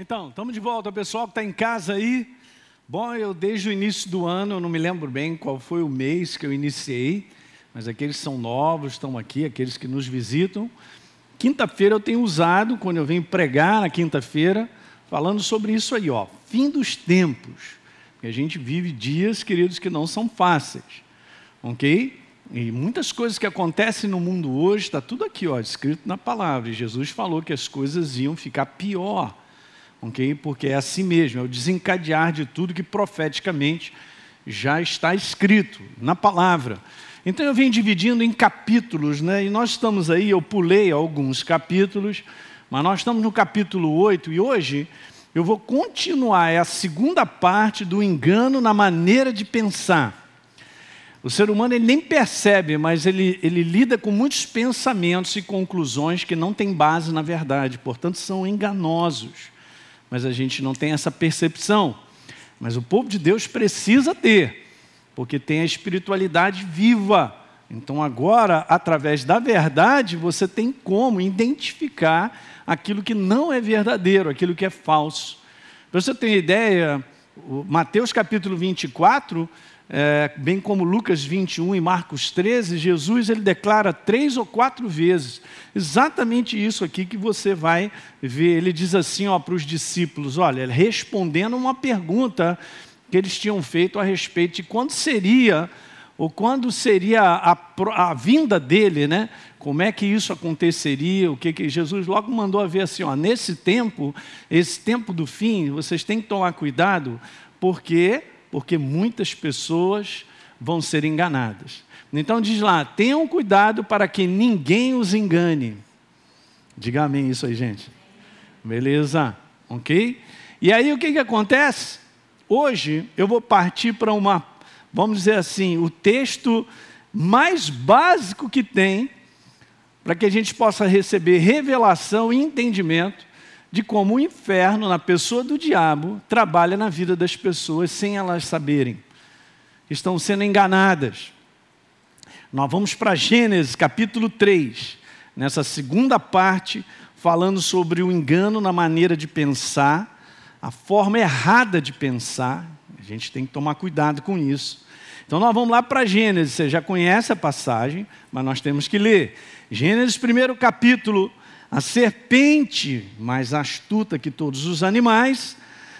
Então, estamos de volta, pessoal que está em casa aí. Bom, eu desde o início do ano, eu não me lembro bem qual foi o mês que eu iniciei, mas aqueles que são novos estão aqui, aqueles que nos visitam. Quinta-feira eu tenho usado, quando eu venho pregar na quinta-feira, falando sobre isso aí, ó, fim dos tempos. Porque a gente vive dias, queridos, que não são fáceis, ok? E muitas coisas que acontecem no mundo hoje, está tudo aqui, ó, escrito na palavra. E Jesus falou que as coisas iam ficar pior okay? porque é assim mesmo, é o desencadear de tudo que profeticamente já está escrito na palavra. Então eu venho dividindo em capítulos, né? e nós estamos aí, eu pulei alguns capítulos, mas nós estamos no capítulo 8 e hoje eu vou continuar, é a segunda parte do engano na maneira de pensar. O ser humano ele nem percebe, mas ele, ele lida com muitos pensamentos e conclusões que não têm base na verdade, portanto são enganosos mas a gente não tem essa percepção. Mas o povo de Deus precisa ter, porque tem a espiritualidade viva. Então, agora, através da verdade, você tem como identificar aquilo que não é verdadeiro, aquilo que é falso. Para você ter ideia, Mateus capítulo 24 é, bem como Lucas 21 e Marcos 13, Jesus ele declara três ou quatro vezes exatamente isso aqui que você vai ver. Ele diz assim para os discípulos: olha, respondendo uma pergunta que eles tinham feito a respeito de quando seria ou quando seria a, a, vinda dele, né? Como é que isso aconteceria? O que, que Jesus logo mandou a ver assim, ó, nesse tempo, esse tempo do fim, vocês têm que tomar cuidado, porque porque muitas pessoas vão ser enganadas. Então diz lá: tenham cuidado para que ninguém os engane. Diga amém isso aí, gente. Beleza? Ok? E aí o que, que acontece? Hoje eu vou partir para uma, vamos dizer assim, o texto mais básico que tem para que a gente possa receber revelação e entendimento de como o inferno, na pessoa do diabo, trabalha na vida das pessoas sem elas saberem. Estão sendo enganadas. Nós vamos para Gênesis capítulo 3, nessa segunda parte, falando sobre o engano na maneira de pensar, a forma errada de pensar. A gente tem que tomar cuidado com isso. Então nós vamos lá para Gênesis, você já conhece a passagem, mas nós temos que ler. Gênesis, primeiro capítulo, a serpente, mais astuta que todos os animais,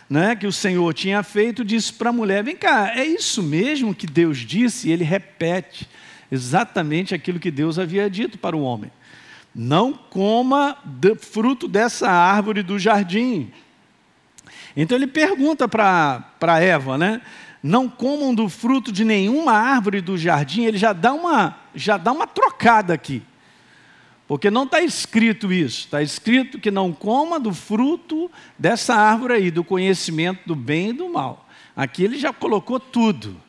né, que o Senhor tinha feito, disse para a mulher: Vem cá, é isso mesmo que Deus disse? E ele repete exatamente aquilo que Deus havia dito para o homem: Não coma fruto dessa árvore do jardim. Então ele pergunta para Eva, né? Não comam do fruto de nenhuma árvore do jardim. Ele já dá uma, já dá uma trocada aqui. Porque não está escrito isso, está escrito que não coma do fruto dessa árvore aí, do conhecimento do bem e do mal. Aqui ele já colocou tudo.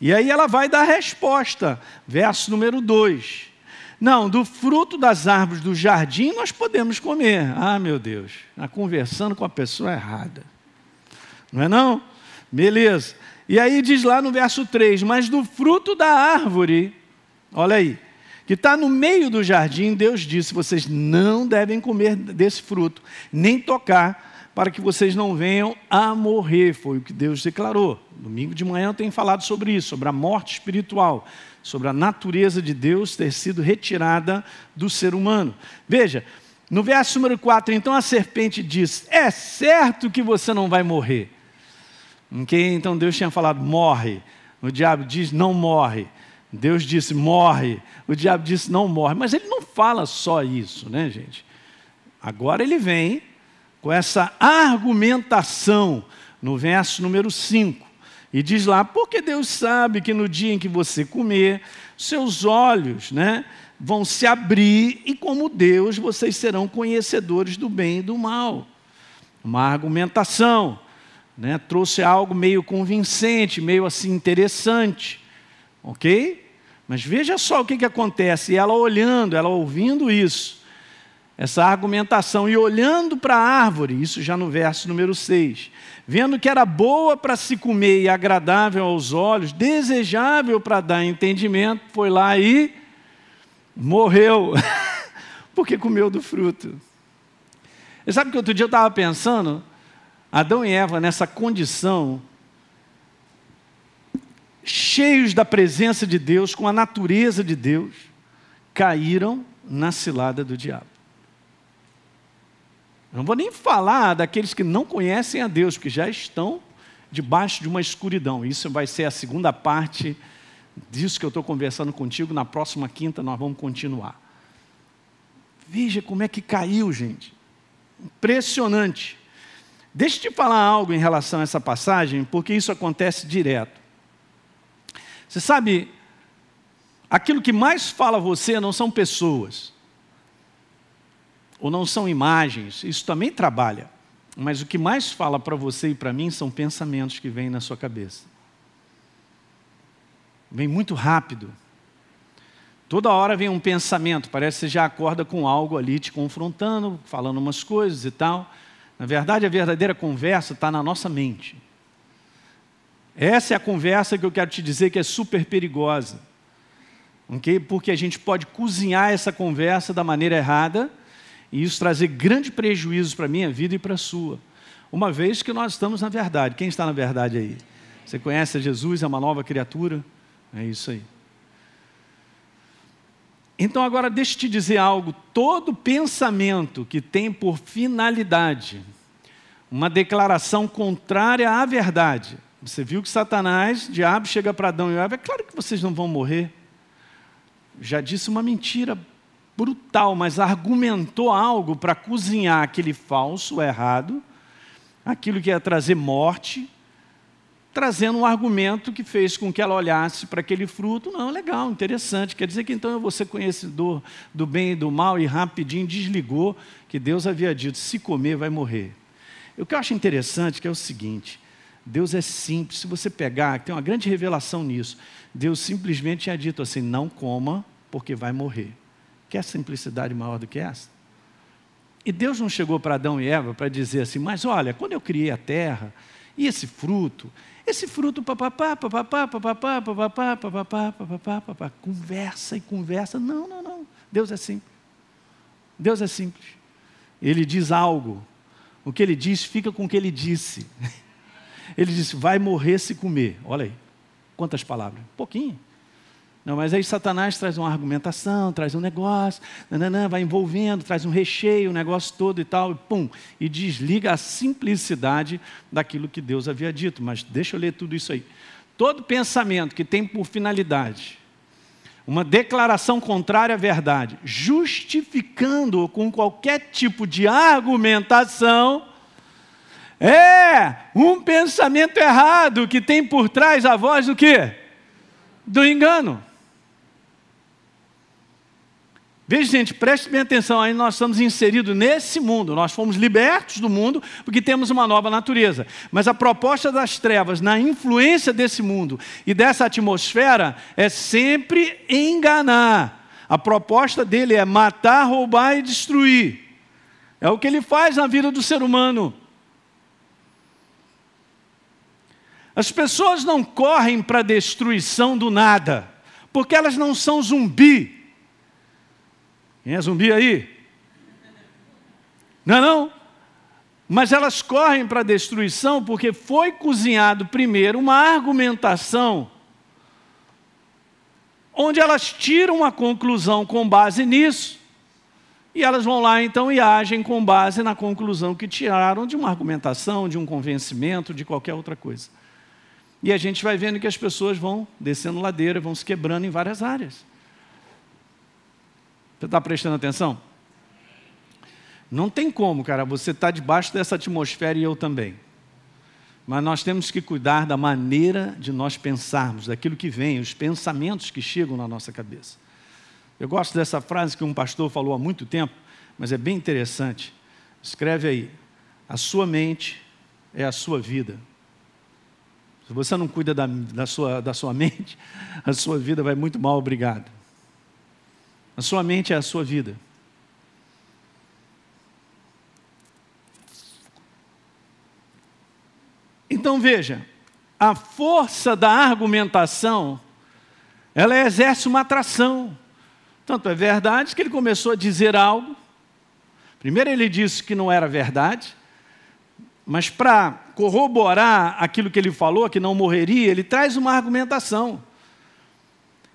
E aí ela vai dar a resposta, verso número 2. Não, do fruto das árvores do jardim nós podemos comer. Ah, meu Deus, está conversando com a pessoa errada. Não é não? Beleza. E aí diz lá no verso 3, mas do fruto da árvore, olha aí, que está no meio do jardim, Deus disse: vocês não devem comer desse fruto, nem tocar, para que vocês não venham a morrer. Foi o que Deus declarou. Domingo de manhã eu tenho falado sobre isso, sobre a morte espiritual, sobre a natureza de Deus ter sido retirada do ser humano. Veja, no verso número 4, então a serpente diz: É certo que você não vai morrer. Okay? Então Deus tinha falado: morre. O diabo diz: não morre. Deus disse morre, o diabo disse não morre, mas ele não fala só isso, né, gente? Agora ele vem com essa argumentação no verso número 5 e diz lá: porque Deus sabe que no dia em que você comer, seus olhos, né, vão se abrir e como Deus vocês serão conhecedores do bem e do mal. Uma argumentação, né, trouxe algo meio convincente, meio assim interessante. Ok? Mas veja só o que, que acontece. Ela olhando, ela ouvindo isso, essa argumentação, e olhando para a árvore, isso já no verso número 6, vendo que era boa para se comer e agradável aos olhos, desejável para dar entendimento, foi lá e morreu, porque comeu do fruto. E sabe que outro dia eu estava pensando? Adão e Eva nessa condição, cheios da presença de Deus, com a natureza de Deus, caíram na cilada do diabo. Não vou nem falar daqueles que não conhecem a Deus, que já estão debaixo de uma escuridão. Isso vai ser a segunda parte disso que eu estou conversando contigo. Na próxima quinta nós vamos continuar. Veja como é que caiu, gente. Impressionante. Deixa eu te falar algo em relação a essa passagem, porque isso acontece direto. Você sabe, aquilo que mais fala você não são pessoas, ou não são imagens, isso também trabalha. Mas o que mais fala para você e para mim são pensamentos que vêm na sua cabeça. Vem muito rápido. Toda hora vem um pensamento, parece que você já acorda com algo ali te confrontando, falando umas coisas e tal. Na verdade, a verdadeira conversa está na nossa mente. Essa é a conversa que eu quero te dizer que é super perigosa. Okay? Porque a gente pode cozinhar essa conversa da maneira errada e isso trazer grande prejuízo para a minha vida e para a sua. Uma vez que nós estamos na verdade. Quem está na verdade aí? Você conhece Jesus, é uma nova criatura? É isso aí. Então, agora deixa eu te dizer algo: todo pensamento que tem por finalidade uma declaração contrária à verdade. Você viu que Satanás, diabo, chega para Adão e Eva, é claro que vocês não vão morrer. Já disse uma mentira brutal, mas argumentou algo para cozinhar aquele falso, errado, aquilo que ia trazer morte, trazendo um argumento que fez com que ela olhasse para aquele fruto. Não, legal, interessante. Quer dizer que então eu vou ser conhecedor do bem e do mal e rapidinho desligou que Deus havia dito: se comer, vai morrer. O que eu acho interessante é, é o seguinte: Deus é simples. Se você pegar, tem uma grande revelação nisso. Deus simplesmente tinha dito assim: não coma, porque vai morrer. Quer simplicidade maior do que essa? E Deus não chegou para Adão e Eva para dizer assim: mas olha, quando eu criei a terra, e esse fruto, esse fruto, papapá, papapá, papapá, papapá, papapá, papapá, papapá, conversa e conversa. Não, não, não. Deus é simples. Deus é simples. Ele diz algo. O que ele diz fica com o que ele disse. Ele disse: vai morrer se comer. Olha aí. Quantas palavras? Pouquinho. Não, mas aí Satanás traz uma argumentação, traz um negócio, nananã, vai envolvendo, traz um recheio, o um negócio todo e tal, e pum, e desliga a simplicidade daquilo que Deus havia dito. Mas deixa eu ler tudo isso aí. Todo pensamento que tem por finalidade uma declaração contrária à verdade, justificando-o com qualquer tipo de argumentação, é um pensamento errado que tem por trás a voz do quê? Do engano. Veja, gente, preste bem atenção, aí nós estamos inseridos nesse mundo, nós fomos libertos do mundo porque temos uma nova natureza. Mas a proposta das trevas, na influência desse mundo e dessa atmosfera, é sempre enganar. A proposta dele é matar, roubar e destruir. É o que ele faz na vida do ser humano. As pessoas não correm para a destruição do nada, porque elas não são zumbi. Quem é zumbi aí? Não é não? Mas elas correm para a destruição porque foi cozinhado primeiro uma argumentação onde elas tiram a conclusão com base nisso, e elas vão lá então e agem com base na conclusão que tiraram de uma argumentação, de um convencimento, de qualquer outra coisa. E a gente vai vendo que as pessoas vão descendo ladeira, vão se quebrando em várias áreas. Você está prestando atenção? Não tem como, cara, você está debaixo dessa atmosfera e eu também. Mas nós temos que cuidar da maneira de nós pensarmos, daquilo que vem, os pensamentos que chegam na nossa cabeça. Eu gosto dessa frase que um pastor falou há muito tempo, mas é bem interessante. Escreve aí: a sua mente é a sua vida. Se você não cuida da, da, sua, da sua mente, a sua vida vai muito mal, obrigado. A sua mente é a sua vida. Então veja, a força da argumentação, ela exerce uma atração. Tanto é verdade que ele começou a dizer algo. Primeiro, ele disse que não era verdade, mas para corroborar aquilo que ele falou, que não morreria, ele traz uma argumentação.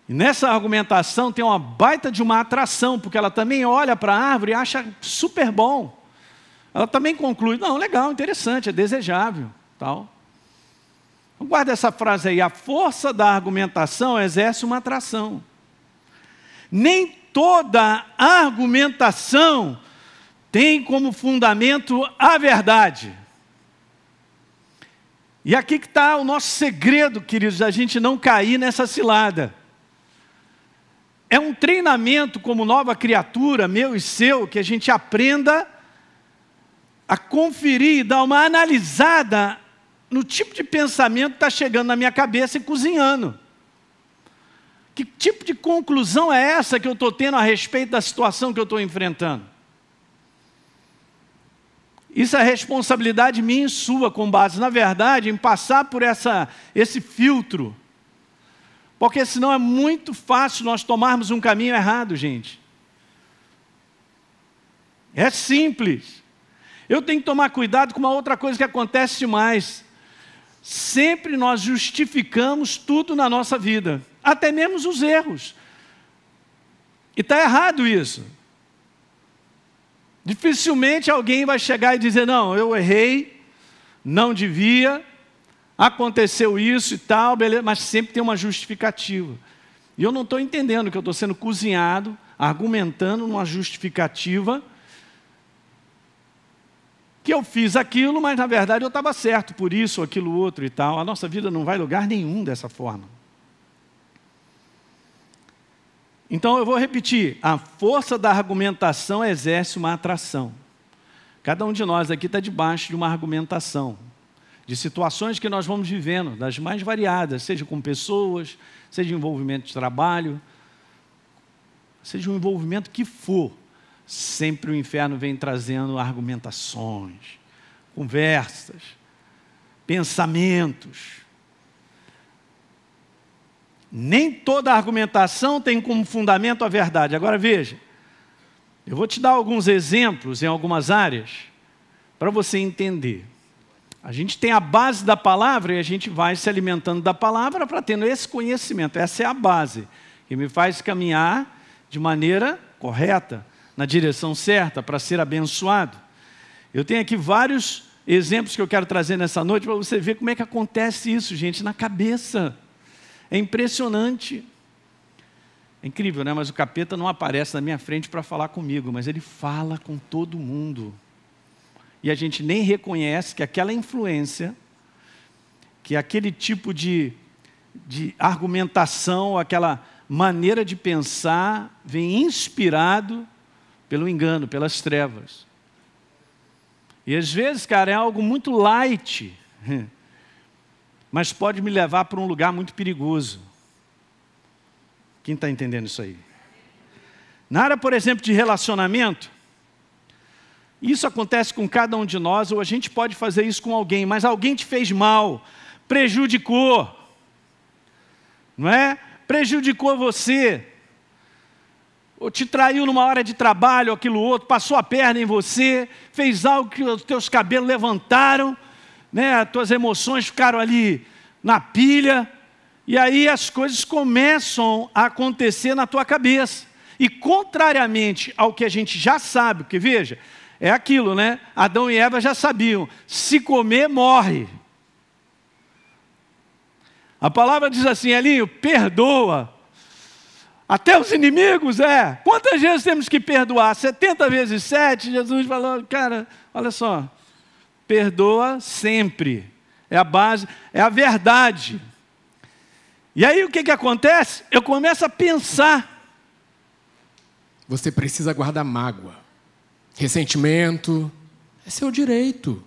E nessa argumentação tem uma baita de uma atração, porque ela também olha para a árvore e acha super bom. Ela também conclui: não, legal, interessante, é desejável. Tal. Então, guarda essa frase aí: a força da argumentação exerce uma atração. Nem toda argumentação tem como fundamento a verdade. E aqui que está o nosso segredo, queridos, da gente não cair nessa cilada. É um treinamento como nova criatura, meu e seu, que a gente aprenda a conferir, dar uma analisada no tipo de pensamento que está chegando na minha cabeça e cozinhando. Que tipo de conclusão é essa que eu estou tendo a respeito da situação que eu estou enfrentando? Isso é responsabilidade minha e sua, com base, na verdade, em passar por essa, esse filtro. Porque senão é muito fácil nós tomarmos um caminho errado, gente. É simples. Eu tenho que tomar cuidado com uma outra coisa que acontece demais. Sempre nós justificamos tudo na nossa vida, até mesmo os erros. E está errado isso. Dificilmente alguém vai chegar e dizer: Não, eu errei, não devia, aconteceu isso e tal, beleza, mas sempre tem uma justificativa. E eu não estou entendendo que eu estou sendo cozinhado, argumentando uma justificativa que eu fiz aquilo, mas na verdade eu estava certo por isso, aquilo outro e tal. A nossa vida não vai lugar nenhum dessa forma. Então eu vou repetir: a força da argumentação exerce uma atração. Cada um de nós aqui está debaixo de uma argumentação, de situações que nós vamos vivendo, das mais variadas, seja com pessoas, seja envolvimento de trabalho, seja um envolvimento que for sempre o inferno vem trazendo argumentações, conversas, pensamentos. Nem toda argumentação tem como fundamento a verdade. Agora veja, eu vou te dar alguns exemplos em algumas áreas para você entender. A gente tem a base da palavra e a gente vai se alimentando da palavra para tendo esse conhecimento. Essa é a base que me faz caminhar de maneira correta na direção certa para ser abençoado. Eu tenho aqui vários exemplos que eu quero trazer nessa noite para você ver como é que acontece isso, gente, na cabeça. É impressionante. É incrível, né? Mas o capeta não aparece na minha frente para falar comigo, mas ele fala com todo mundo. E a gente nem reconhece que aquela influência, que aquele tipo de, de argumentação, aquela maneira de pensar, vem inspirado pelo engano, pelas trevas. E às vezes, cara, é algo muito light, mas pode me levar para um lugar muito perigoso. Quem está entendendo isso aí? Na área, por exemplo, de relacionamento, isso acontece com cada um de nós, ou a gente pode fazer isso com alguém, mas alguém te fez mal, prejudicou, não é? Prejudicou você, ou te traiu numa hora de trabalho, aquilo outro, passou a perna em você, fez algo que os teus cabelos levantaram, né, as tuas emoções ficaram ali na pilha, e aí as coisas começam a acontecer na tua cabeça. E contrariamente ao que a gente já sabe, porque veja, é aquilo, né? Adão e Eva já sabiam: se comer, morre. A palavra diz assim, Elinho, perdoa até os inimigos, é. Quantas vezes temos que perdoar? 70 vezes 7, Jesus falou, cara, olha só, perdoa sempre. É a base, é a verdade. E aí o que, que acontece? Eu começo a pensar. Você precisa guardar mágoa, ressentimento, é seu direito.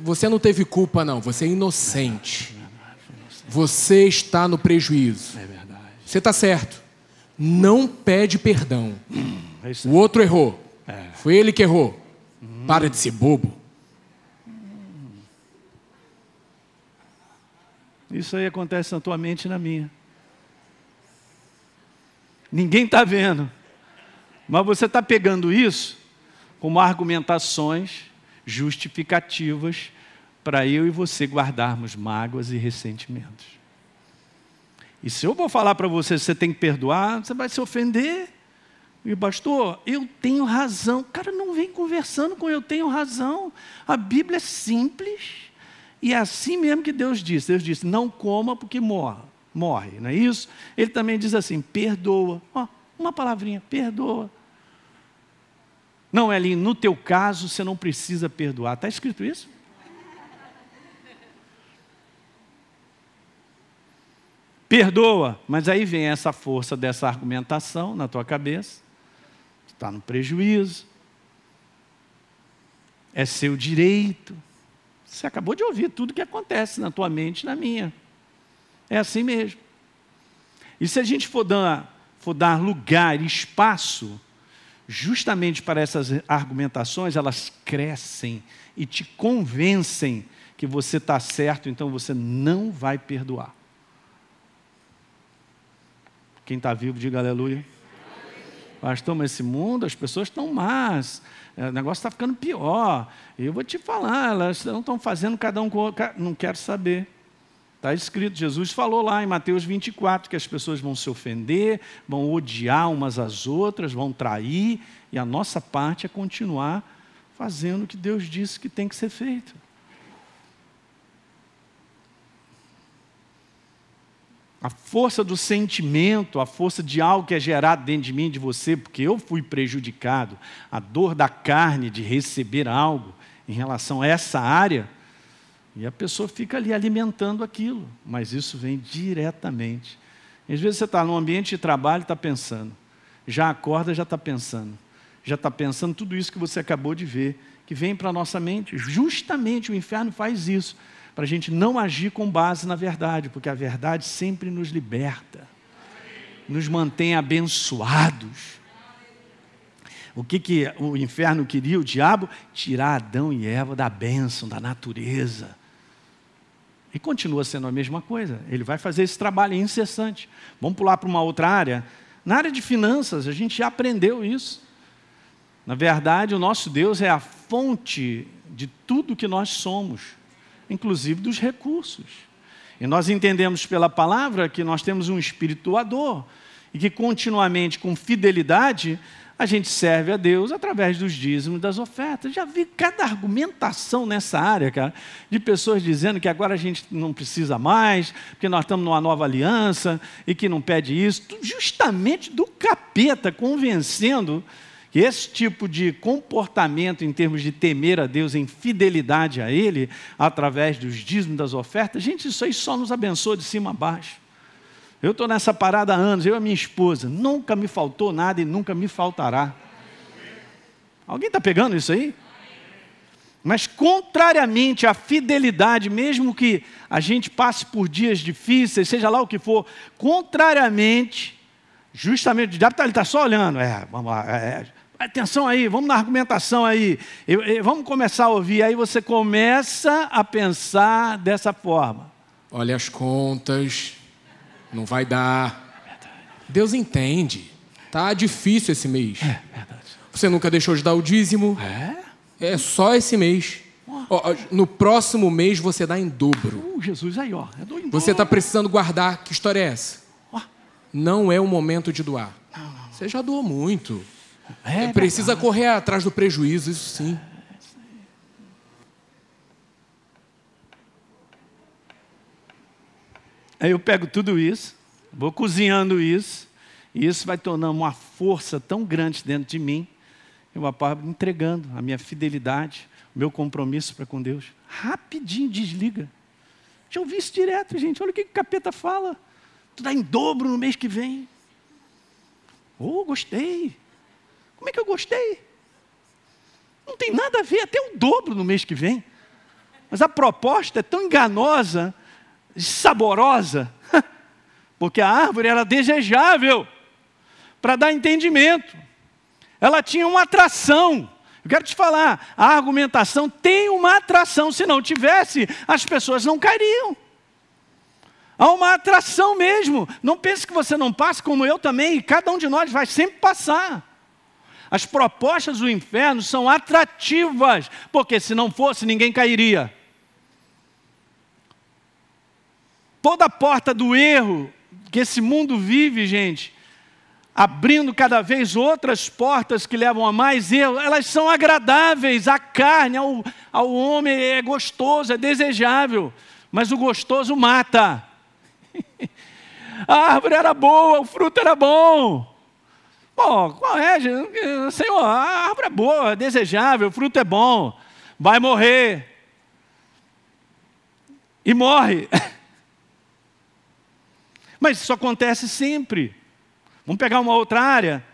Você não teve culpa, não, você é inocente. Você está no prejuízo. É verdade. Você está certo. Não pede perdão. Hum, é o outro errou. É. Foi ele que errou. Para de ser bobo. Isso aí acontece na tua mente e na minha. Ninguém está vendo. Mas você está pegando isso como argumentações justificativas para eu e você guardarmos mágoas e ressentimentos. E se eu vou falar para você você tem que perdoar, você vai se ofender. E pastor, eu tenho razão. Cara, não vem conversando com eu tenho razão. A Bíblia é simples. E é assim mesmo que Deus disse. Deus disse: não coma porque morre. Morre, não é isso? Ele também diz assim: perdoa. Ó, uma palavrinha, perdoa. Não, Elinho, no teu caso você não precisa perdoar. Está escrito isso? Perdoa, mas aí vem essa força dessa argumentação na tua cabeça está no prejuízo, é seu direito. Você acabou de ouvir tudo que acontece na tua mente e na minha. É assim mesmo. E se a gente for dar, for dar lugar, espaço, justamente para essas argumentações, elas crescem e te convencem que você está certo, então você não vai perdoar. Quem está vivo, diga aleluia. Pastor, mas esse mundo, as pessoas estão más, é, o negócio está ficando pior. Eu vou te falar, elas não estão fazendo cada um com Não quero saber. Está escrito, Jesus falou lá em Mateus 24 que as pessoas vão se ofender, vão odiar umas às outras, vão trair, e a nossa parte é continuar fazendo o que Deus disse que tem que ser feito. A força do sentimento, a força de algo que é gerado dentro de mim, de você, porque eu fui prejudicado, a dor da carne de receber algo em relação a essa área, e a pessoa fica ali alimentando aquilo, mas isso vem diretamente. Às vezes você está num ambiente de trabalho e está pensando, já acorda, já está pensando, já está pensando tudo isso que você acabou de ver, que vem para a nossa mente. Justamente o inferno faz isso para a gente não agir com base na verdade, porque a verdade sempre nos liberta, nos mantém abençoados. O que, que o inferno queria, o diabo? Tirar Adão e Eva da bênção, da natureza. E continua sendo a mesma coisa. Ele vai fazer esse trabalho incessante. Vamos pular para uma outra área? Na área de finanças, a gente já aprendeu isso. Na verdade, o nosso Deus é a fonte de tudo que nós somos inclusive dos recursos. E nós entendemos pela palavra que nós temos um espírito doador e que continuamente, com fidelidade, a gente serve a Deus através dos dízimos das ofertas. Já vi cada argumentação nessa área, cara, de pessoas dizendo que agora a gente não precisa mais, porque nós estamos numa nova aliança e que não pede isso, justamente do capeta convencendo que esse tipo de comportamento em termos de temer a Deus, em fidelidade a Ele, através dos dízimos das ofertas, gente, isso aí só nos abençoa de cima a baixo. Eu estou nessa parada há anos, eu e a minha esposa, nunca me faltou nada e nunca me faltará. Alguém está pegando isso aí? Mas, contrariamente à fidelidade, mesmo que a gente passe por dias difíceis, seja lá o que for, contrariamente, justamente, o diabo está tá só olhando, é, vamos lá, é, é atenção aí, vamos na argumentação aí, eu, eu, vamos começar a ouvir. Aí você começa a pensar dessa forma. Olha as contas, não vai dar. Deus entende. Tá difícil esse mês. É, verdade. Você nunca deixou de dar o dízimo. É? É só esse mês. no próximo mês você dá em dobro. Uh, Jesus, aí, ó. É você está precisando guardar. Que história é essa? Não é o momento de doar. Não, não. Você já doou muito. É, é precisa correr atrás do prejuízo, isso sim. Aí eu pego tudo isso, vou cozinhando isso, e isso vai tornando uma força tão grande dentro de mim, eu acabo entregando a minha fidelidade, o meu compromisso para com Deus. Rapidinho desliga. Já ouvi isso direto, gente. Olha o que o capeta fala. Tu dá em dobro no mês que vem. Oh, gostei. Como é que eu gostei? Não tem nada a ver, até o dobro no mês que vem. Mas a proposta é tão enganosa, saborosa, porque a árvore era desejável para dar entendimento. Ela tinha uma atração. Eu quero te falar, a argumentação tem uma atração. Se não tivesse, as pessoas não cairiam. Há uma atração mesmo. Não pense que você não passa, como eu também, e cada um de nós vai sempre passar. As propostas do inferno são atrativas, porque se não fosse, ninguém cairia. Toda a porta do erro que esse mundo vive, gente, abrindo cada vez outras portas que levam a mais erro, elas são agradáveis à carne, ao, ao homem é gostoso, é desejável, mas o gostoso mata. a árvore era boa, o fruto era bom. Pô, qual é, Senhor? A árvore é boa, é desejável, o fruto é bom, vai morrer. E morre. Mas isso acontece sempre. Vamos pegar uma outra área?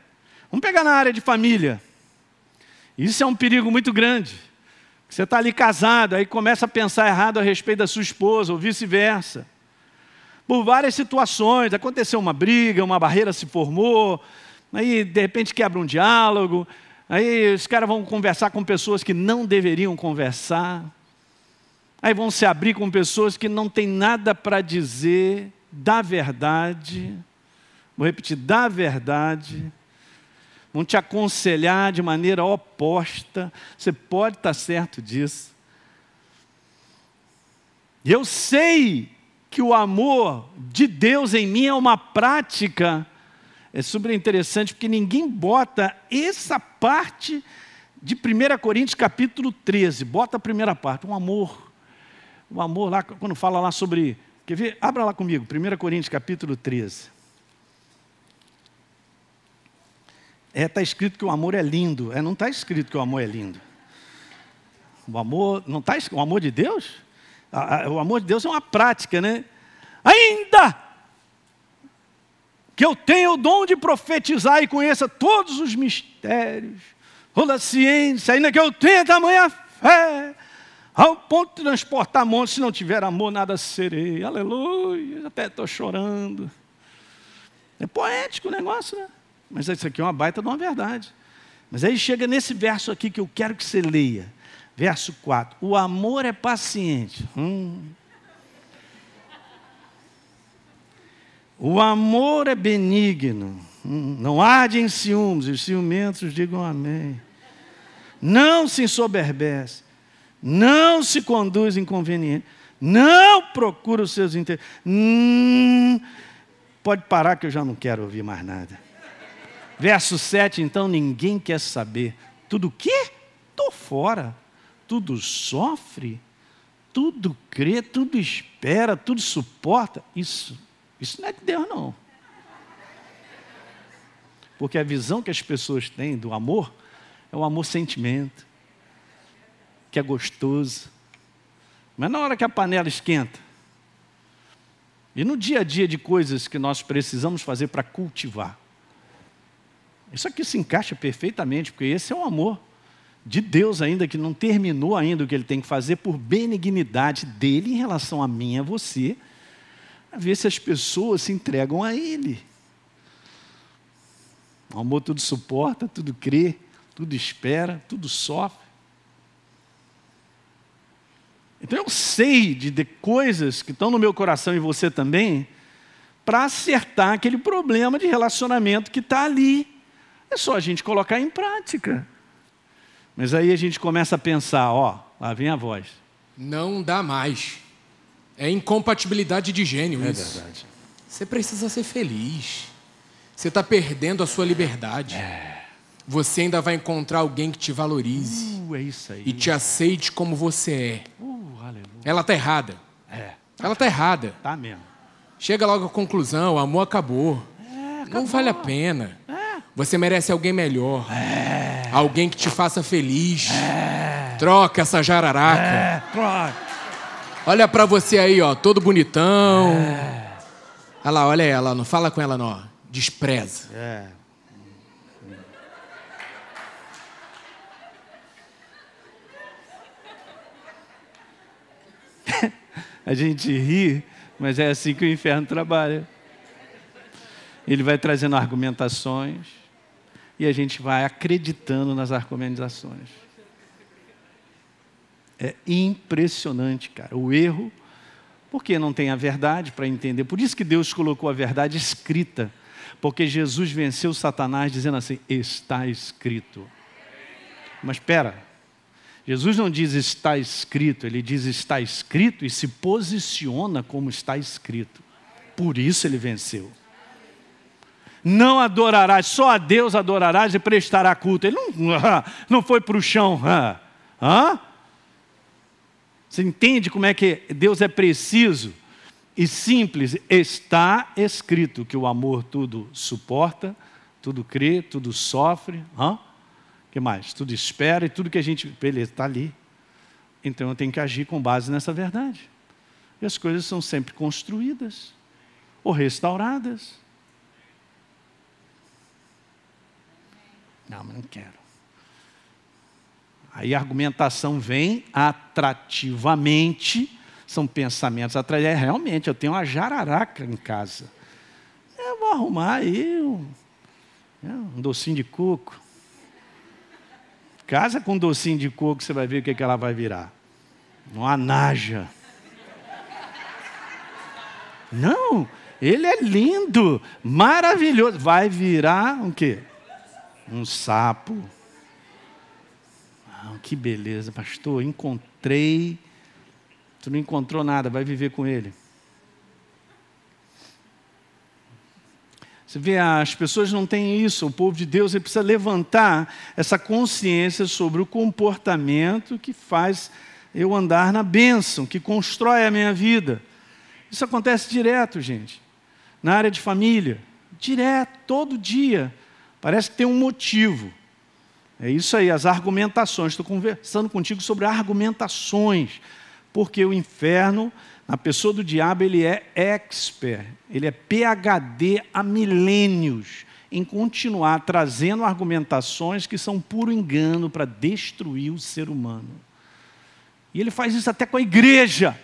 Vamos pegar na área de família. Isso é um perigo muito grande. Você está ali casado, aí começa a pensar errado a respeito da sua esposa, ou vice-versa. Por várias situações, aconteceu uma briga, uma barreira se formou, aí de repente quebra um diálogo, aí os caras vão conversar com pessoas que não deveriam conversar, aí vão se abrir com pessoas que não têm nada para dizer da verdade. Vou repetir: da verdade. Vão te aconselhar de maneira oposta. Você pode estar certo disso. E eu sei que o amor de Deus em mim é uma prática. É super interessante porque ninguém bota essa parte de 1 Coríntios capítulo 13. Bota a primeira parte, um amor. O amor lá, quando fala lá sobre. Quer ver? Abra lá comigo, 1 Coríntios capítulo 13. É, está escrito que o amor é lindo. É, não está escrito que o amor é lindo. O amor, não está o amor de Deus? O amor de Deus é uma prática, né? Ainda que eu tenha o dom de profetizar e conheça todos os mistérios, toda a ciência, ainda que eu tenha tamanha fé, ao ponto de transportar montes, se não tiver amor, nada serei. Aleluia, até estou chorando. É poético o negócio, né? Mas isso aqui é uma baita de uma verdade. Mas aí chega nesse verso aqui que eu quero que você leia. Verso 4. O amor é paciente. Hum. O amor é benigno. Hum. Não arde em ciúmes. Os ciumentos digam amém. Não se ensoberbece. Não se conduz inconveniente. Não procura os seus interesses. Hum. Pode parar que eu já não quero ouvir mais nada. Verso 7, então ninguém quer saber. Tudo o quê? Estou fora. Tudo sofre, tudo crê, tudo espera, tudo suporta. Isso, isso não é de Deus, não. Porque a visão que as pessoas têm do amor é o amor sentimento, que é gostoso. Mas na hora que a panela esquenta, e no dia a dia de coisas que nós precisamos fazer para cultivar, isso aqui se encaixa perfeitamente, porque esse é o amor de Deus ainda, que não terminou ainda o que ele tem que fazer por benignidade dele em relação a mim e a você, a ver se as pessoas se entregam a ele. O amor tudo suporta, tudo crê, tudo espera, tudo sofre. Então eu sei de, de coisas que estão no meu coração e você também, para acertar aquele problema de relacionamento que está ali. É só a gente colocar em prática. Mas aí a gente começa a pensar, ó, lá vem a voz. Não dá mais. É incompatibilidade de gênio é isso. verdade. Você precisa ser feliz. Você está perdendo a sua liberdade. É. Você ainda vai encontrar alguém que te valorize. Uh, é isso aí. E te aceite como você é. Uh. Ela está errada. É. Ela está errada. Tá mesmo. Chega logo à conclusão, o amor acabou. É, Não vale a pena. É. Você merece alguém melhor. É. Alguém que te faça feliz. Troca essa jararaca. É, claro. Olha pra você aí, ó, todo bonitão. Olha lá, olha ela, não fala com ela não. Despreza. É. A gente ri, mas é assim que o inferno trabalha. Ele vai trazendo argumentações e a gente vai acreditando nas argumentações. É impressionante, cara. O erro, porque não tem a verdade para entender. Por isso que Deus colocou a verdade escrita. Porque Jesus venceu Satanás dizendo assim: está escrito. Mas espera, Jesus não diz está escrito, ele diz está escrito e se posiciona como está escrito. Por isso ele venceu. Não adorarás, só a Deus adorarás e prestará culto. Ele não, não foi para o chão. Hã? Você entende como é que Deus é preciso e simples? Está escrito que o amor tudo suporta, tudo crê, tudo sofre. Hã? que mais? Tudo espera e tudo que a gente. Beleza, está ali. Então eu tenho que agir com base nessa verdade. E as coisas são sempre construídas ou restauradas. Não, mas não quero. Aí a argumentação vem atrativamente, são pensamentos atrativos. É, realmente, eu tenho uma jararaca em casa. Eu vou arrumar aí um, né, um docinho de coco. Casa com docinho de coco, você vai ver o que, que ela vai virar. Uma naja. Não, ele é lindo, maravilhoso. Vai virar um quê? Um sapo. Que beleza, pastor. Encontrei. Tu não encontrou nada, vai viver com ele. Você vê, as pessoas não têm isso, o povo de Deus ele precisa levantar essa consciência sobre o comportamento que faz eu andar na bênção, que constrói a minha vida. Isso acontece direto, gente. Na área de família, direto, todo dia. Parece que tem um motivo. É isso aí, as argumentações. Estou conversando contigo sobre argumentações, porque o inferno a pessoa do diabo, ele é expert, ele é PhD há milênios em continuar trazendo argumentações que são puro engano para destruir o ser humano. E ele faz isso até com a igreja.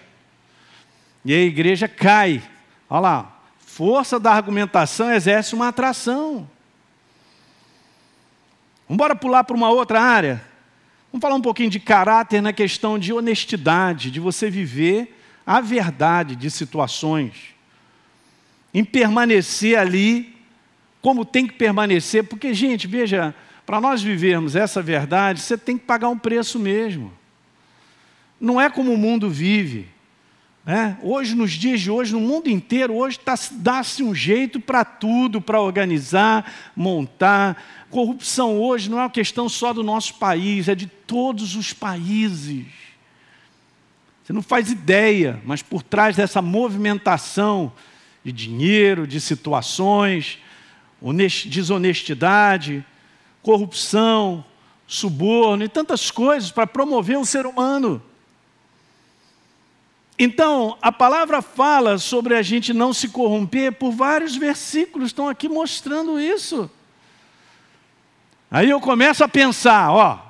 E a igreja cai. Olha lá, força da argumentação exerce uma atração. Vamos embora pular para uma outra área? Vamos falar um pouquinho de caráter na questão de honestidade, de você viver a verdade de situações, em permanecer ali como tem que permanecer, porque, gente, veja, para nós vivermos essa verdade, você tem que pagar um preço mesmo. Não é como o mundo vive. Né? Hoje, nos dias de hoje, no mundo inteiro, hoje tá, dá-se um jeito para tudo, para organizar, montar. Corrupção hoje não é uma questão só do nosso país, é de todos os países. Você não faz ideia, mas por trás dessa movimentação de dinheiro, de situações, desonestidade, corrupção, suborno e tantas coisas para promover o ser humano. Então, a palavra fala sobre a gente não se corromper por vários versículos, estão aqui mostrando isso. Aí eu começo a pensar, ó,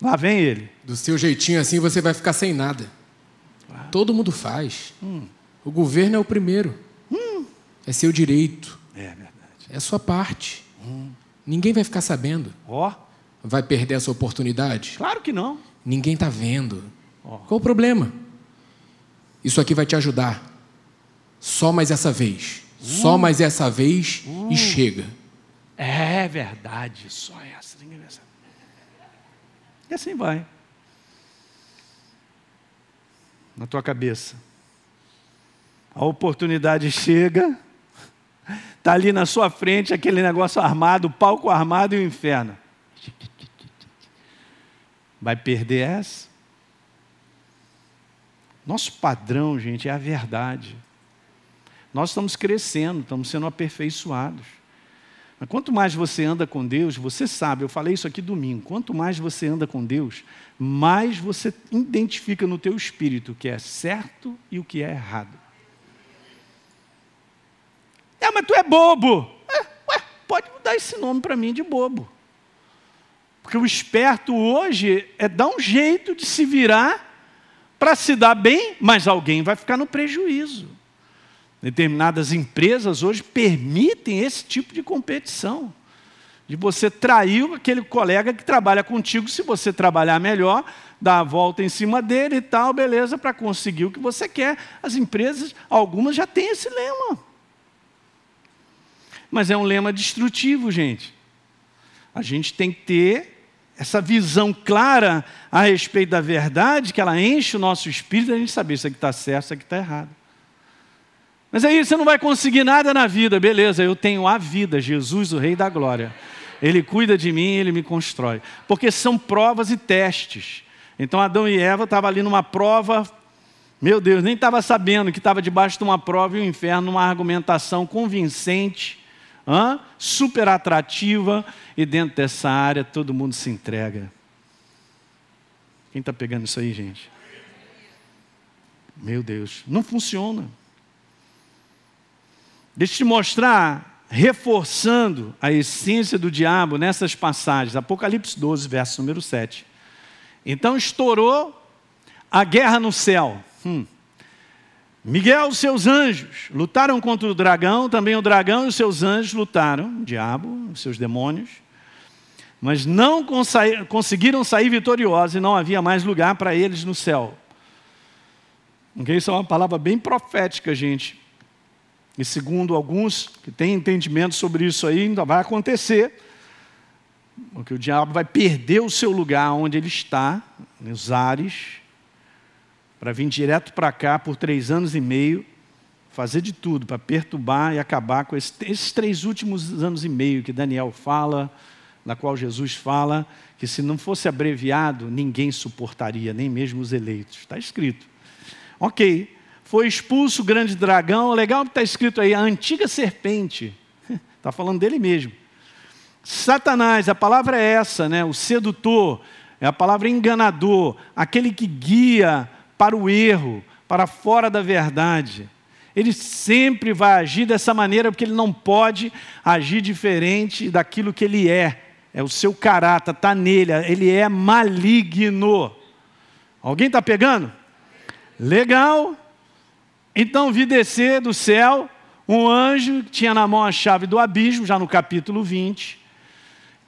lá vem ele. Do seu jeitinho assim você vai ficar sem nada. Todo mundo faz. Hum. O governo é o primeiro. Hum. É seu direito. É verdade. É sua parte. Hum. Ninguém vai ficar sabendo. Ó. Oh. Vai perder essa oportunidade? Claro que não. Ninguém está vendo. Oh. Qual o problema? Isso aqui vai te ajudar. Só mais essa vez. Só uh. mais essa vez e uh. chega. É verdade, só essa. E assim vai na tua cabeça. A oportunidade chega, está ali na sua frente aquele negócio armado, o palco armado e o inferno. Vai perder essa? Nosso padrão, gente, é a verdade. Nós estamos crescendo, estamos sendo aperfeiçoados. Mas quanto mais você anda com Deus, você sabe, eu falei isso aqui domingo, quanto mais você anda com Deus, mais você identifica no teu espírito o que é certo e o que é errado. É, mas tu é bobo. É, ué, pode mudar esse nome para mim de bobo. Porque o esperto hoje é dar um jeito de se virar para se dar bem, mas alguém vai ficar no prejuízo. Determinadas empresas hoje permitem esse tipo de competição. De você trair aquele colega que trabalha contigo, se você trabalhar melhor, dar a volta em cima dele e tal, beleza, para conseguir o que você quer. As empresas, algumas já têm esse lema. mas é um lema destrutivo, gente. A gente tem que ter essa visão clara a respeito da verdade, que ela enche o nosso espírito, a gente saber se aqui está certo, se aqui está errado. Mas aí você não vai conseguir nada na vida, beleza, eu tenho a vida, Jesus, o Rei da Glória. Ele cuida de mim, ele me constrói. Porque são provas e testes. Então Adão e Eva estavam ali numa prova, meu Deus, nem estava sabendo que estava debaixo de uma prova e o inferno, numa argumentação convincente, hã? super atrativa, e dentro dessa área todo mundo se entrega. Quem está pegando isso aí, gente? Meu Deus, não funciona. Deixa eu te mostrar, reforçando a essência do diabo nessas passagens. Apocalipse 12, verso número 7. Então estourou a guerra no céu. Hum. Miguel e seus anjos lutaram contra o dragão, também o dragão e os seus anjos lutaram, o diabo, os seus demônios, mas não conseguiram sair vitoriosos e não havia mais lugar para eles no céu. Okay? Isso é uma palavra bem profética, gente. E segundo alguns que têm entendimento sobre isso aí, ainda vai acontecer. Porque o diabo vai perder o seu lugar onde ele está, nos ares, para vir direto para cá por três anos e meio, fazer de tudo para perturbar e acabar com esses, esses três últimos anos e meio que Daniel fala, na qual Jesus fala que se não fosse abreviado, ninguém suportaria, nem mesmo os eleitos. Está escrito. Ok, foi expulso o grande dragão, legal que está escrito aí, a antiga serpente. Está falando dele mesmo. Satanás, a palavra é essa, né? o sedutor, é a palavra enganador, aquele que guia para o erro, para fora da verdade. Ele sempre vai agir dessa maneira porque ele não pode agir diferente daquilo que ele é. É o seu caráter, está nele, ele é maligno. Alguém está pegando? Legal. Então vi descer do céu um anjo que tinha na mão a chave do abismo, já no capítulo 20.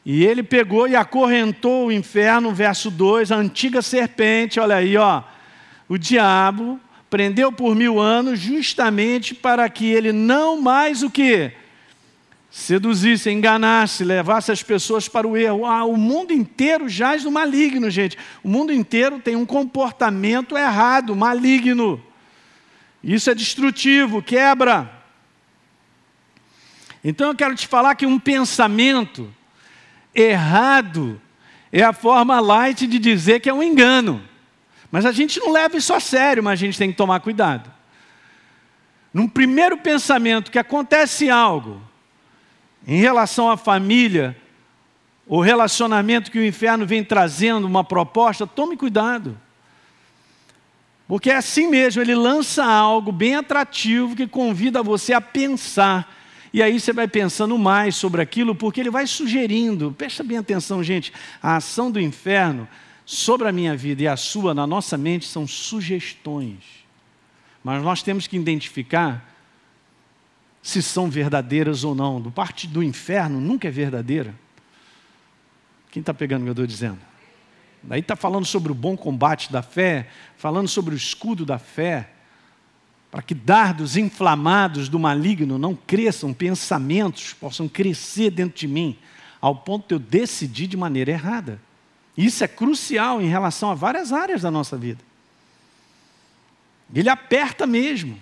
E ele pegou e acorrentou o inferno, verso 2, a antiga serpente, olha aí, ó o diabo prendeu por mil anos justamente para que ele não mais o que? Seduzisse, enganasse, levasse as pessoas para o erro. Ah, o mundo inteiro jaz do maligno, gente. O mundo inteiro tem um comportamento errado, maligno. Isso é destrutivo, quebra. Então eu quero te falar que um pensamento errado é a forma light de dizer que é um engano. Mas a gente não leva isso a sério, mas a gente tem que tomar cuidado. Num primeiro pensamento que acontece algo em relação à família, o relacionamento que o inferno vem trazendo, uma proposta, tome cuidado. Porque é assim mesmo, ele lança algo bem atrativo que convida você a pensar. E aí você vai pensando mais sobre aquilo, porque ele vai sugerindo. Presta bem atenção, gente. A ação do inferno sobre a minha vida e a sua na nossa mente são sugestões. Mas nós temos que identificar se são verdadeiras ou não. Do parte do inferno nunca é verdadeira. Quem está pegando o que eu estou dizendo? Daí está falando sobre o bom combate da fé, falando sobre o escudo da fé, para que dardos inflamados do maligno não cresçam, pensamentos possam crescer dentro de mim, ao ponto de eu decidir de maneira errada. Isso é crucial em relação a várias áreas da nossa vida. Ele aperta mesmo.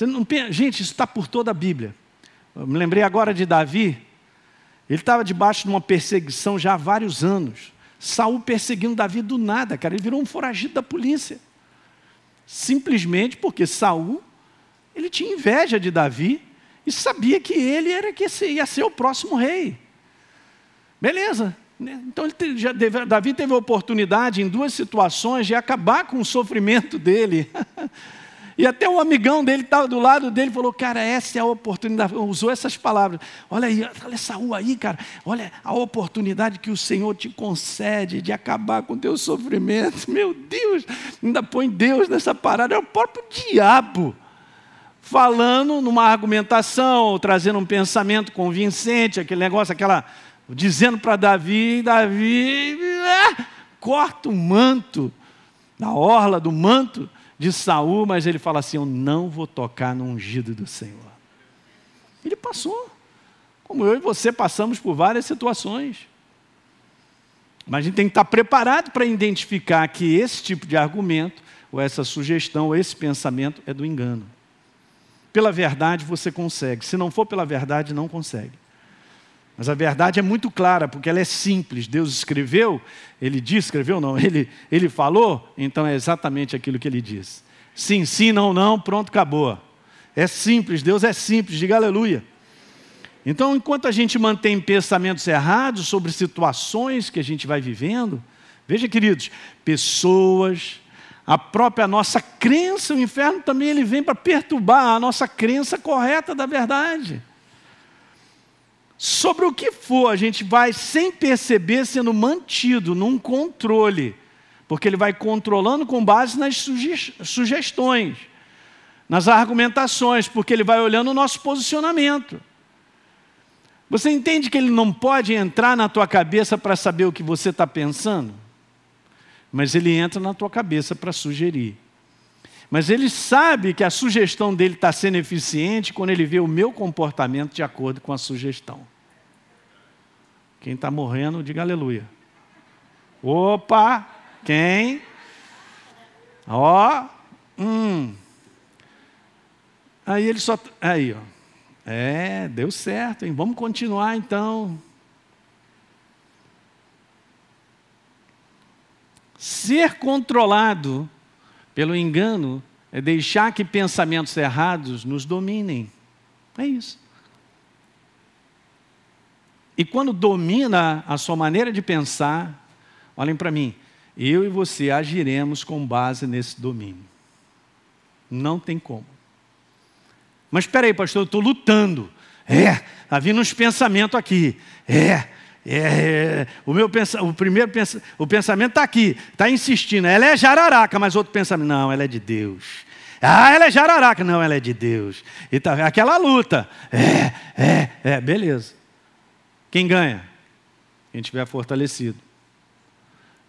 Não, gente, isso está por toda a Bíblia. Eu me lembrei agora de Davi. Ele estava debaixo de uma perseguição já há vários anos. Saul perseguindo Davi do nada, cara. Ele virou um foragido da polícia. Simplesmente porque Saul ele tinha inveja de Davi e sabia que ele era que ia ser o próximo rei. Beleza. Né? Então, ele já, Davi teve a oportunidade, em duas situações, de acabar com o sofrimento dele. E até o amigão dele estava do lado dele falou: Cara, essa é a oportunidade. Usou essas palavras. Olha aí, olha Saúl aí, cara. Olha a oportunidade que o Senhor te concede de acabar com o teu sofrimento. Meu Deus, ainda põe Deus nessa parada. É o próprio diabo falando numa argumentação, trazendo um pensamento convincente, aquele negócio, aquela dizendo para Davi, Davi ah, corta o manto, na orla do manto de Saul, mas ele fala assim: Eu não vou tocar no ungido do Senhor. Ele passou. Como eu e você passamos por várias situações. Mas a gente tem que estar preparado para identificar que esse tipo de argumento, ou essa sugestão, ou esse pensamento é do engano. Pela verdade você consegue, se não for pela verdade, não consegue. Mas a verdade é muito clara, porque ela é simples. Deus escreveu, ele disse, escreveu não, ele, ele falou, então é exatamente aquilo que ele diz. Sim, sim, não, não, pronto, acabou. É simples, Deus é simples, diga aleluia. Então, enquanto a gente mantém pensamentos errados sobre situações que a gente vai vivendo, veja, queridos, pessoas, a própria nossa crença, o inferno também ele vem para perturbar a nossa crença correta da verdade. Sobre o que for, a gente vai, sem perceber, sendo mantido num controle, porque ele vai controlando com base nas sugestões, nas argumentações, porque ele vai olhando o nosso posicionamento. Você entende que ele não pode entrar na tua cabeça para saber o que você está pensando? Mas ele entra na tua cabeça para sugerir. Mas ele sabe que a sugestão dele está sendo eficiente quando ele vê o meu comportamento de acordo com a sugestão. Quem está morrendo, diga aleluia. Opa! Quem? Ó. Hum. Aí ele só. Aí, ó. É, deu certo, hein? Vamos continuar então. Ser controlado pelo engano é deixar que pensamentos errados nos dominem. É isso. E quando domina a sua maneira de pensar, olhem para mim, eu e você agiremos com base nesse domínio. Não tem como. Mas espera aí, pastor, eu estou lutando. É, está vindo uns pensamentos aqui. É, é, é, o meu pensa, o primeiro pensa, o pensamento está aqui, está insistindo. Ela é jararaca, mas outro pensamento, não, ela é de Deus. Ah, ela é jararaca, não, ela é de Deus. E tá, aquela luta. É, é, é, beleza. Quem ganha? Quem estiver fortalecido.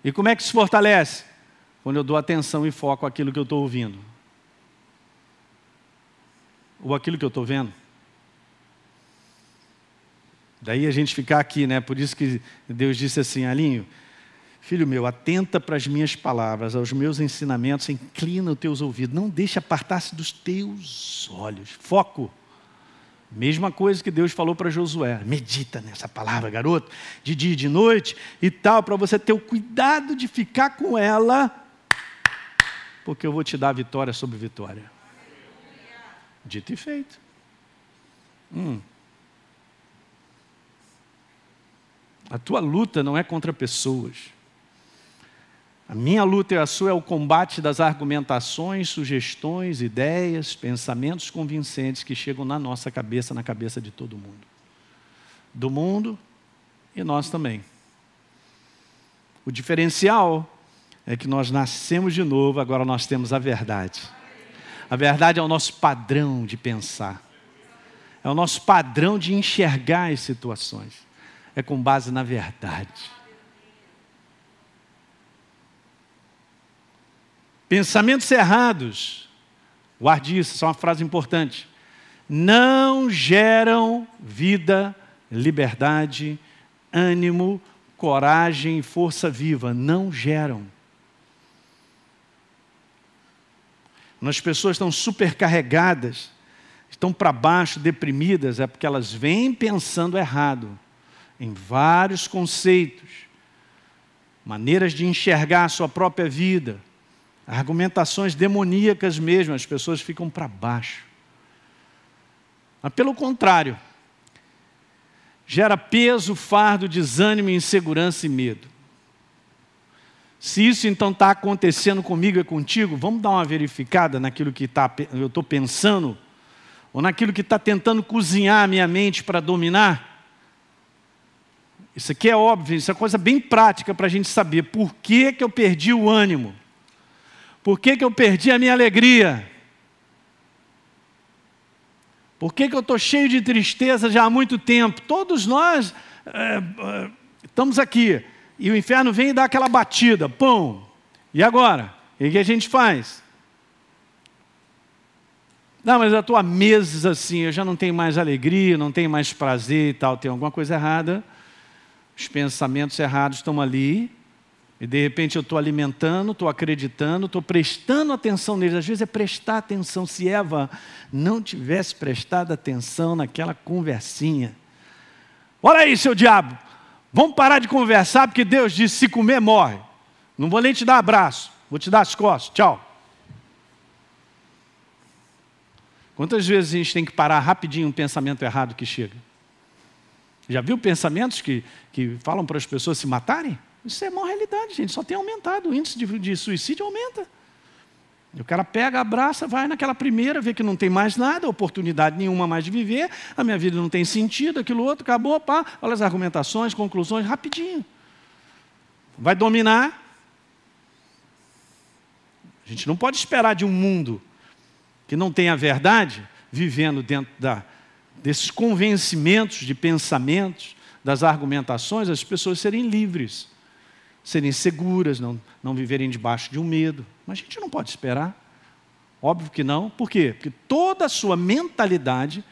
E como é que se fortalece? Quando eu dou atenção e foco aquilo que eu estou ouvindo ou aquilo que eu estou vendo. Daí a gente ficar aqui, né? Por isso que Deus disse assim, Alinho, filho meu, atenta para as minhas palavras, aos meus ensinamentos, inclina os teus ouvidos, não deixe apartar-se dos teus olhos. Foco. Mesma coisa que Deus falou para Josué: medita nessa palavra, garoto, de dia e de noite e tal, para você ter o cuidado de ficar com ela, porque eu vou te dar vitória sobre vitória. Dito e feito. Hum. A tua luta não é contra pessoas. A minha luta e a sua é o combate das argumentações, sugestões, ideias, pensamentos convincentes que chegam na nossa cabeça, na cabeça de todo mundo. Do mundo e nós também. O diferencial é que nós nascemos de novo, agora nós temos a verdade. A verdade é o nosso padrão de pensar, é o nosso padrão de enxergar as situações, é com base na verdade. Pensamentos errados, guarde isso, isso é uma frase importante, não geram vida, liberdade, ânimo, coragem e força viva, não geram. As pessoas estão supercarregadas, estão para baixo, deprimidas, é porque elas vêm pensando errado em vários conceitos, maneiras de enxergar a sua própria vida, argumentações demoníacas mesmo, as pessoas ficam para baixo. Mas pelo contrário, gera peso, fardo, desânimo, insegurança e medo. Se isso então está acontecendo comigo e contigo, vamos dar uma verificada naquilo que tá, eu estou pensando, ou naquilo que está tentando cozinhar a minha mente para dominar. Isso aqui é óbvio, isso é coisa bem prática para a gente saber por que, que eu perdi o ânimo, por que, que eu perdi a minha alegria, por que, que eu estou cheio de tristeza já há muito tempo. Todos nós é, é, estamos aqui e o inferno vem e dá aquela batida, pum. E agora? O que a gente faz? Não, mas eu estou há meses assim, eu já não tenho mais alegria, não tenho mais prazer e tal, tem alguma coisa errada. Os pensamentos errados estão ali, e de repente eu estou alimentando, estou acreditando, estou prestando atenção neles. Às vezes é prestar atenção. Se Eva não tivesse prestado atenção naquela conversinha. Olha aí, seu diabo, vamos parar de conversar, porque Deus disse: se comer, morre. Não vou nem te dar abraço, vou te dar as costas. Tchau. Quantas vezes a gente tem que parar rapidinho um pensamento errado que chega? Já viu pensamentos que, que falam para as pessoas se matarem? Isso é uma realidade, gente. Só tem aumentado. O índice de, de suicídio aumenta. O cara pega, abraça, vai naquela primeira, vê que não tem mais nada, oportunidade nenhuma mais de viver, a minha vida não tem sentido, aquilo outro, acabou, pá, olha as argumentações, conclusões, rapidinho. Vai dominar. A gente não pode esperar de um mundo que não tem a verdade, vivendo dentro da, desses convencimentos de pensamentos, das argumentações, as pessoas serem livres, serem seguras, não, não viverem debaixo de um medo. Mas a gente não pode esperar. Óbvio que não. Por quê? Porque toda a sua mentalidade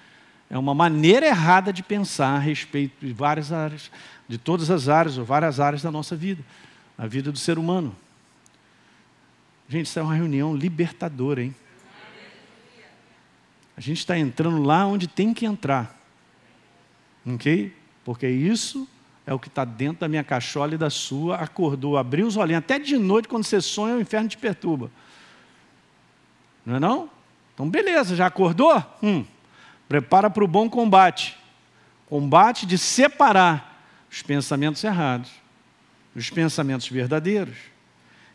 é uma maneira errada de pensar a respeito de várias áreas, de todas as áreas ou várias áreas da nossa vida, a vida do ser humano. Gente, isso é uma reunião libertadora, hein? A gente está entrando lá onde tem que entrar. Ok? Porque isso é o que está dentro da minha cachola e da sua. Acordou, abriu os olhinhos. Até de noite, quando você sonha, o inferno te perturba. Não é não? Então, beleza, já acordou? Hum, prepara para o bom combate. Combate de separar os pensamentos errados dos pensamentos verdadeiros.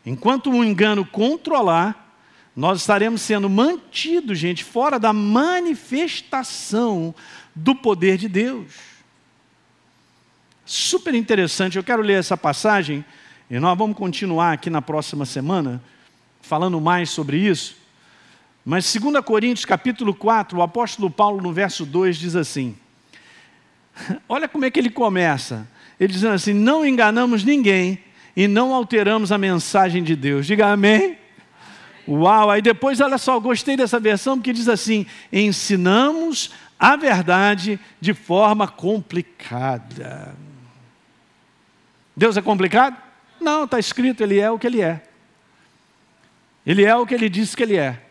Enquanto o engano controlar, nós estaremos sendo mantidos, gente, fora da manifestação do poder de Deus. Super interessante, eu quero ler essa passagem e nós vamos continuar aqui na próxima semana falando mais sobre isso. Mas 2 Coríntios capítulo 4, o apóstolo Paulo no verso 2 diz assim: Olha como é que ele começa. Ele dizendo assim: Não enganamos ninguém e não alteramos a mensagem de Deus. Diga amém. Uau! Aí depois, olha só, gostei dessa versão porque diz assim: ensinamos a verdade de forma complicada. Deus é complicado? Não, está escrito, Ele é o que Ele é. Ele é o que Ele disse que Ele é.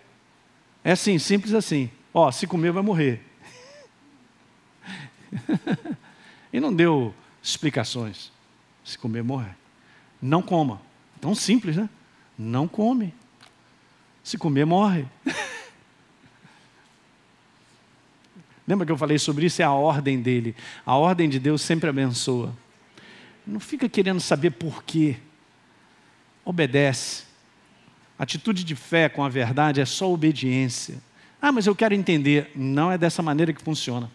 É assim, simples assim. Ó, se comer vai morrer. e não deu explicações. Se comer, morre. Não coma. Tão simples, né? Não come. Se comer, morre. Lembra que eu falei sobre isso? É a ordem dele. A ordem de Deus sempre abençoa. Não fica querendo saber por quê. Obedece. Atitude de fé com a verdade é só obediência. Ah, mas eu quero entender. Não é dessa maneira que funciona.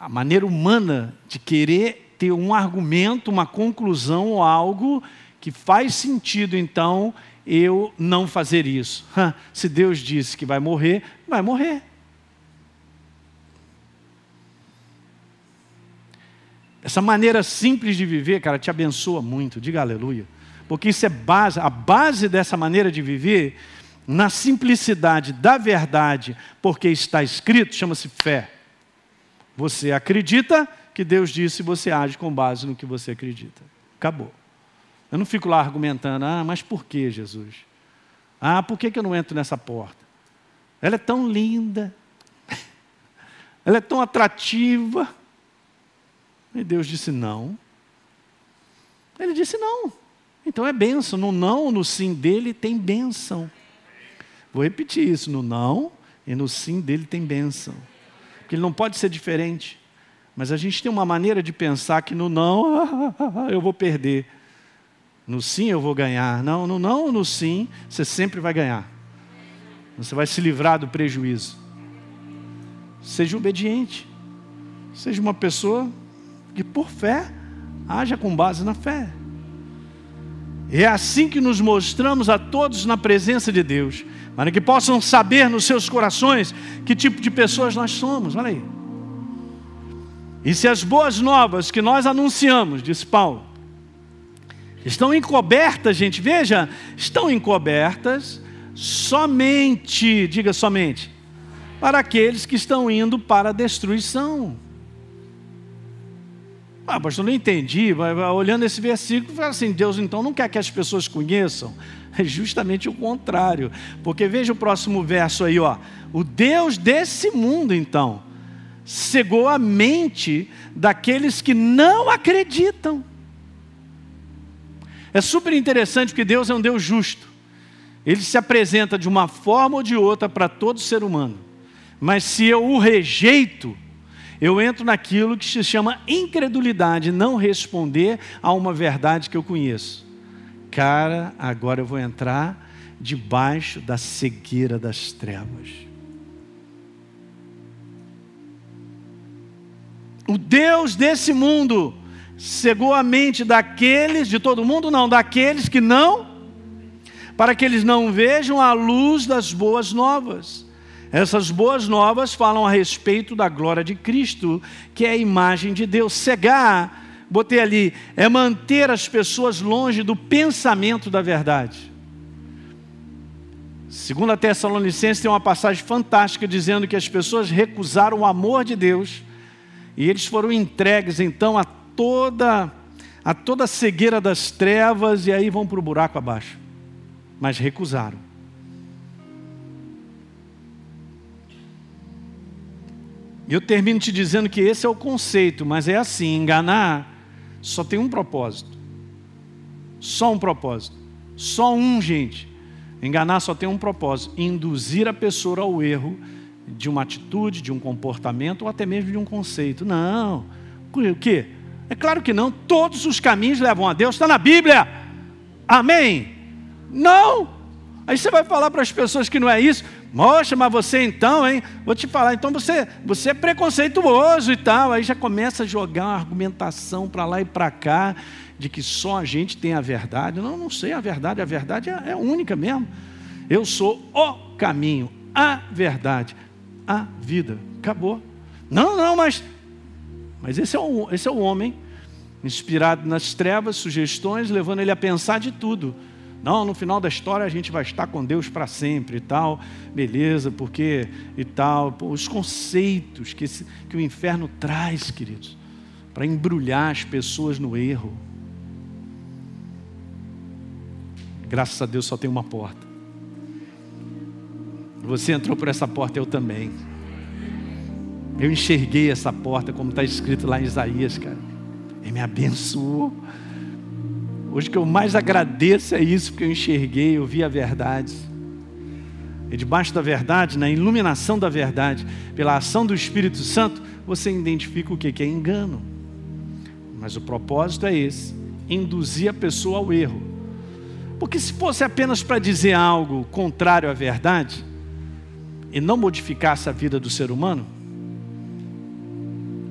A maneira humana de querer ter um argumento, uma conclusão ou algo que faz sentido, então, eu não fazer isso. Se Deus disse que vai morrer, vai morrer. Essa maneira simples de viver, cara, te abençoa muito, diga aleluia. Porque isso é base, a base dessa maneira de viver, na simplicidade da verdade, porque está escrito, chama-se fé. Você acredita que Deus disse e você age com base no que você acredita. Acabou. Eu não fico lá argumentando, ah, mas por que Jesus? Ah, por que, que eu não entro nessa porta? Ela é tão linda, ela é tão atrativa. E Deus disse não. Ele disse não. Então é bênção. No não, no sim dele tem bênção. Vou repetir isso: no não e no sim dele tem bênção. Porque ele não pode ser diferente. Mas a gente tem uma maneira de pensar que no não eu vou perder. No sim eu vou ganhar. Não, no não, no sim, você sempre vai ganhar. Você vai se livrar do prejuízo. Seja obediente. Seja uma pessoa que, por fé, haja com base na fé. É assim que nos mostramos a todos na presença de Deus, para que possam saber nos seus corações que tipo de pessoas nós somos. Olha aí. E se as boas novas que nós anunciamos, disse Paulo, Estão encobertas, gente, veja, estão encobertas somente, diga somente, para aqueles que estão indo para a destruição. Ah, pastor, não entendi. Olhando esse versículo, fala assim: Deus então não quer que as pessoas conheçam. É justamente o contrário. Porque veja o próximo verso aí, ó. O Deus desse mundo, então, cegou a mente daqueles que não acreditam. É super interessante porque Deus é um Deus justo. Ele se apresenta de uma forma ou de outra para todo ser humano. Mas se eu o rejeito, eu entro naquilo que se chama incredulidade, não responder a uma verdade que eu conheço. Cara, agora eu vou entrar debaixo da cegueira das trevas. O Deus desse mundo cegou a mente daqueles, de todo mundo, não, daqueles que não, para que eles não vejam a luz das boas novas. Essas boas novas falam a respeito da glória de Cristo, que é a imagem de Deus. Cegar, botei ali, é manter as pessoas longe do pensamento da verdade. Segundo a Tessalonicenses tem uma passagem fantástica dizendo que as pessoas recusaram o amor de Deus e eles foram entregues então a toda a toda a cegueira das trevas e aí vão para o buraco abaixo. Mas recusaram. Eu termino te dizendo que esse é o conceito, mas é assim: enganar só tem um propósito. Só um propósito. Só um, gente. Enganar só tem um propósito: induzir a pessoa ao erro de uma atitude, de um comportamento ou até mesmo de um conceito. Não. O quê? É claro que não. Todos os caminhos levam a Deus. Está na Bíblia. Amém? Não. Aí você vai falar para as pessoas que não é isso. Moxa, mas você então, hein? Vou te falar, então você, você é preconceituoso e tal. Aí já começa a jogar uma argumentação para lá e para cá de que só a gente tem a verdade. Não, não sei a verdade, a verdade é, é única mesmo. Eu sou o caminho, a verdade, a vida. Acabou. Não, não, mas. Mas esse é o, esse é o homem, inspirado nas trevas, sugestões, levando ele a pensar de tudo. Não, no final da história a gente vai estar com Deus para sempre e tal, beleza, porque e tal. Os conceitos que, esse, que o inferno traz, queridos, para embrulhar as pessoas no erro. Graças a Deus só tem uma porta. Você entrou por essa porta, eu também. Eu enxerguei essa porta, como está escrito lá em Isaías, cara. Ele me abençoou. Hoje que eu mais agradeço é isso, porque eu enxerguei, eu vi a verdade. E debaixo da verdade, na iluminação da verdade, pela ação do Espírito Santo, você identifica o que é engano. Mas o propósito é esse: induzir a pessoa ao erro. Porque se fosse apenas para dizer algo contrário à verdade, e não modificasse a vida do ser humano,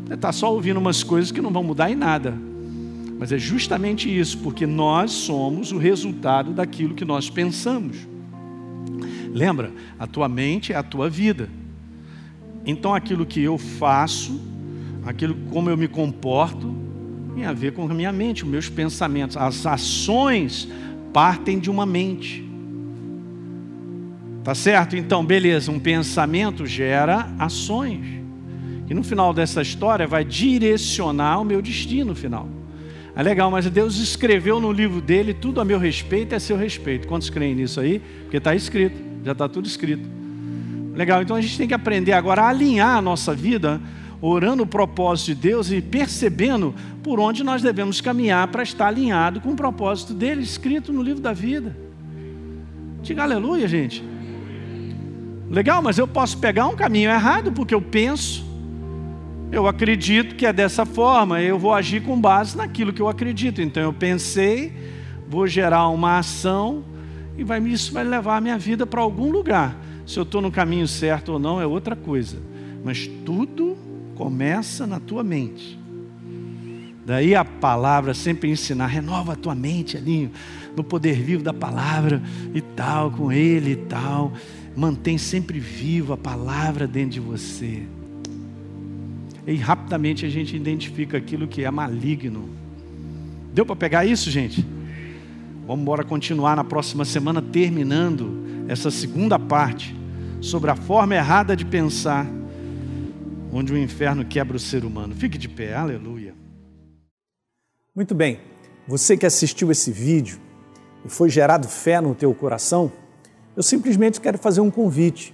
você está só ouvindo umas coisas que não vão mudar em nada. Mas é justamente isso, porque nós somos o resultado daquilo que nós pensamos. Lembra? A tua mente é a tua vida. Então aquilo que eu faço, aquilo como eu me comporto, tem a ver com a minha mente, os meus pensamentos. As ações partem de uma mente. Tá certo? Então, beleza, um pensamento gera ações. E no final dessa história vai direcionar o meu destino final. É legal, mas Deus escreveu no livro dele tudo a meu respeito é seu respeito. Quantos creem nisso aí? Porque está escrito, já está tudo escrito. Legal, então a gente tem que aprender agora a alinhar a nossa vida, orando o propósito de Deus e percebendo por onde nós devemos caminhar para estar alinhado com o propósito dele escrito no livro da vida. Diga aleluia, gente. Legal, mas eu posso pegar um caminho errado porque eu penso eu acredito que é dessa forma, eu vou agir com base naquilo que eu acredito. Então eu pensei, vou gerar uma ação e vai, isso vai levar a minha vida para algum lugar. Se eu estou no caminho certo ou não é outra coisa. Mas tudo começa na tua mente. Daí a palavra sempre ensinar, renova a tua mente ali, no poder vivo da palavra e tal, com ele e tal. Mantém sempre viva a palavra dentro de você e rapidamente a gente identifica aquilo que é maligno. Deu para pegar isso, gente? Vamos embora continuar na próxima semana, terminando essa segunda parte sobre a forma errada de pensar, onde o inferno quebra o ser humano. Fique de pé, aleluia. Muito bem, você que assistiu esse vídeo e foi gerado fé no teu coração, eu simplesmente quero fazer um convite